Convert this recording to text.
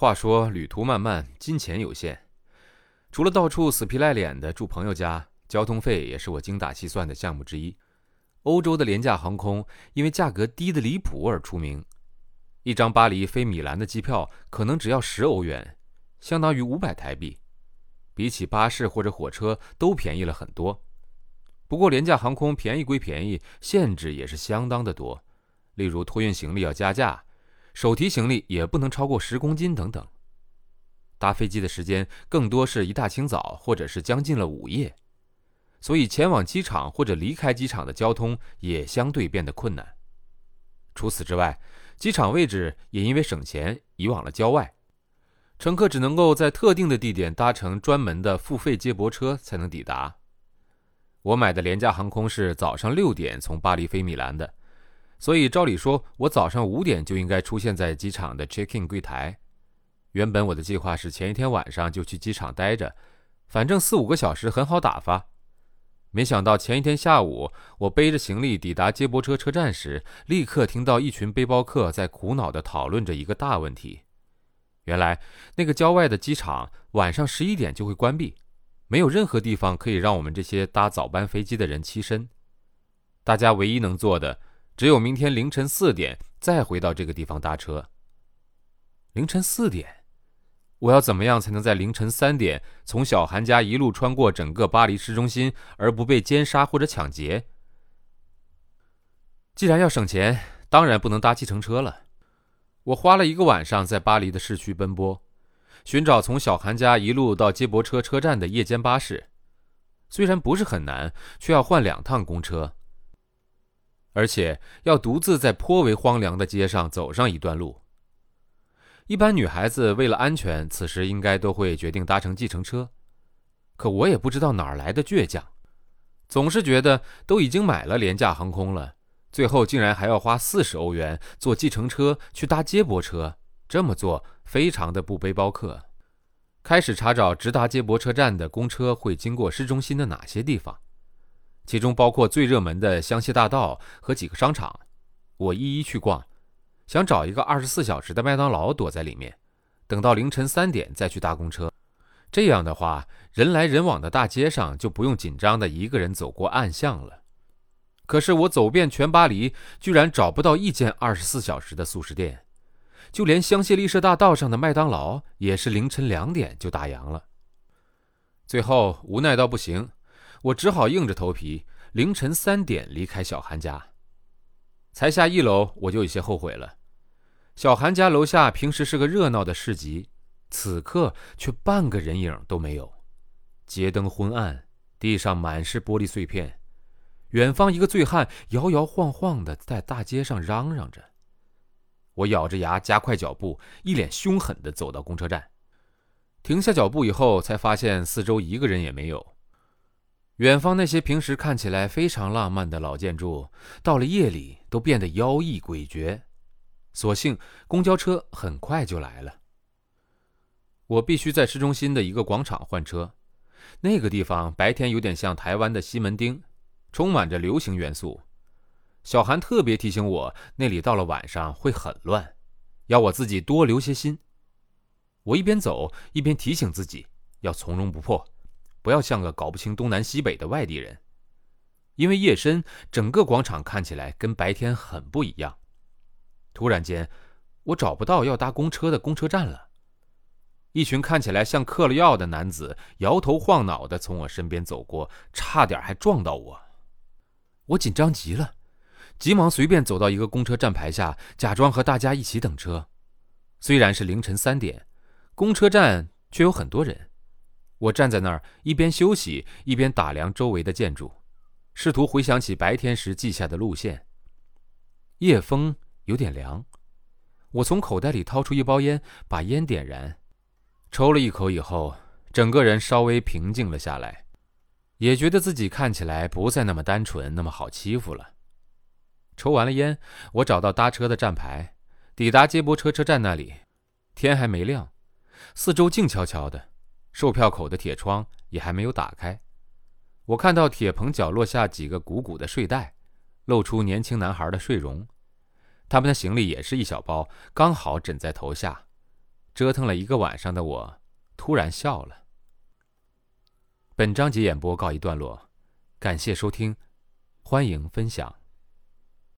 话说旅途漫漫，金钱有限，除了到处死皮赖脸的住朋友家，交通费也是我精打细算的项目之一。欧洲的廉价航空因为价格低得离谱而出名，一张巴黎飞米兰的机票可能只要十欧元，相当于五百台币，比起巴士或者火车都便宜了很多。不过廉价航空便宜归便宜，限制也是相当的多，例如托运行李要加价，手提行李也不能超过十公斤等等。搭飞机的时间更多是一大清早或者是将近了午夜。所以，前往机场或者离开机场的交通也相对变得困难。除此之外，机场位置也因为省钱移往了郊外，乘客只能够在特定的地点搭乘专门的付费接驳车才能抵达。我买的廉价航空是早上六点从巴黎飞米兰的，所以照理说，我早上五点就应该出现在机场的 check-in 柜台。原本我的计划是前一天晚上就去机场待着，反正四五个小时很好打发。没想到前一天下午，我背着行李抵达接驳车车站时，立刻听到一群背包客在苦恼地讨论着一个大问题。原来，那个郊外的机场晚上十一点就会关闭，没有任何地方可以让我们这些搭早班飞机的人栖身。大家唯一能做的，只有明天凌晨四点再回到这个地方搭车。凌晨四点。我要怎么样才能在凌晨三点从小韩家一路穿过整个巴黎市中心，而不被奸杀或者抢劫？既然要省钱，当然不能搭计程车了。我花了一个晚上在巴黎的市区奔波，寻找从小韩家一路到接驳车车站的夜间巴士。虽然不是很难，却要换两趟公车，而且要独自在颇为荒凉的街上走上一段路。一般女孩子为了安全，此时应该都会决定搭乘计程车。可我也不知道哪儿来的倔强，总是觉得都已经买了廉价航空了，最后竟然还要花四十欧元坐计程车去搭接驳车。这么做非常的不背包客。开始查找直达接驳车站的公车会经过市中心的哪些地方，其中包括最热门的香榭大道和几个商场，我一一去逛。想找一个二十四小时的麦当劳躲在里面，等到凌晨三点再去搭公车。这样的话，人来人往的大街上就不用紧张的一个人走过暗巷了。可是我走遍全巴黎，居然找不到一间二十四小时的速食店，就连香榭丽舍大道上的麦当劳也是凌晨两点就打烊了。最后无奈到不行，我只好硬着头皮凌晨三点离开小韩家。才下一楼，我就有些后悔了。小韩家楼下平时是个热闹的市集，此刻却半个人影都没有。街灯昏暗，地上满是玻璃碎片。远方一个醉汉摇摇晃晃地在大街上嚷嚷着。我咬着牙加快脚步，一脸凶狠地走到公车站。停下脚步以后，才发现四周一个人也没有。远方那些平时看起来非常浪漫的老建筑，到了夜里都变得妖异诡谲。所幸公交车很快就来了。我必须在市中心的一个广场换车，那个地方白天有点像台湾的西门町，充满着流行元素。小韩特别提醒我，那里到了晚上会很乱，要我自己多留些心。我一边走一边提醒自己要从容不迫，不要像个搞不清东南西北的外地人。因为夜深，整个广场看起来跟白天很不一样。突然间，我找不到要搭公车的公车站了。一群看起来像嗑了药的男子摇头晃脑的从我身边走过，差点还撞到我。我紧张极了，急忙随便走到一个公车站牌下，假装和大家一起等车。虽然是凌晨三点，公车站却有很多人。我站在那儿，一边休息，一边打量周围的建筑，试图回想起白天时记下的路线。夜风。有点凉，我从口袋里掏出一包烟，把烟点燃，抽了一口以后，整个人稍微平静了下来，也觉得自己看起来不再那么单纯，那么好欺负了。抽完了烟，我找到搭车的站牌，抵达接驳车车站那里，天还没亮，四周静悄悄的，售票口的铁窗也还没有打开。我看到铁棚角落下几个鼓鼓的睡袋，露出年轻男孩的睡容。他们的行李也是一小包，刚好枕在头下。折腾了一个晚上的我，突然笑了。本章节演播告一段落，感谢收听，欢迎分享。